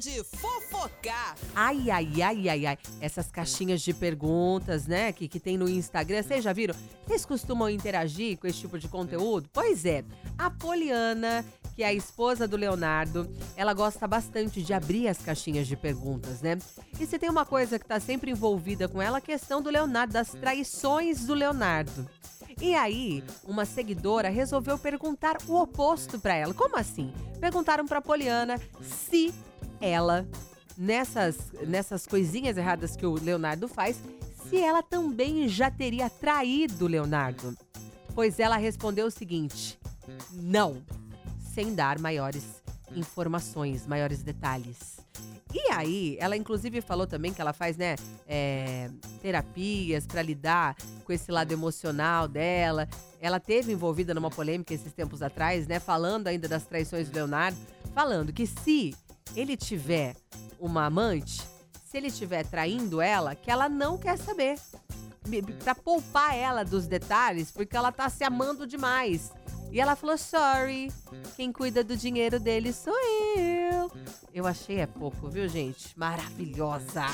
de fofocar. Ai, ai, ai, ai, ai. Essas caixinhas de perguntas, né, que, que tem no Instagram, vocês já viram? Vocês costumam interagir com esse tipo de conteúdo? Pois é. A Poliana, que é a esposa do Leonardo, ela gosta bastante de abrir as caixinhas de perguntas, né? E se tem uma coisa que tá sempre envolvida com ela, a questão do Leonardo, das traições do Leonardo. E aí, uma seguidora resolveu perguntar o oposto para ela. Como assim? Perguntaram para Poliana se ela nessas nessas coisinhas erradas que o Leonardo faz, se ela também já teria traído o Leonardo. Pois ela respondeu o seguinte: não, sem dar maiores informações, maiores detalhes. E aí, ela inclusive falou também que ela faz, né, é, terapias para lidar com esse lado emocional dela. Ela teve envolvida numa polêmica esses tempos atrás, né, falando ainda das traições do Leonardo, falando que se ele tiver uma amante, se ele estiver traindo ela, que ela não quer saber. Pra poupar ela dos detalhes, porque ela tá se amando demais. E ela falou: sorry, quem cuida do dinheiro dele sou eu. Eu achei é pouco, viu, gente? Maravilhosa!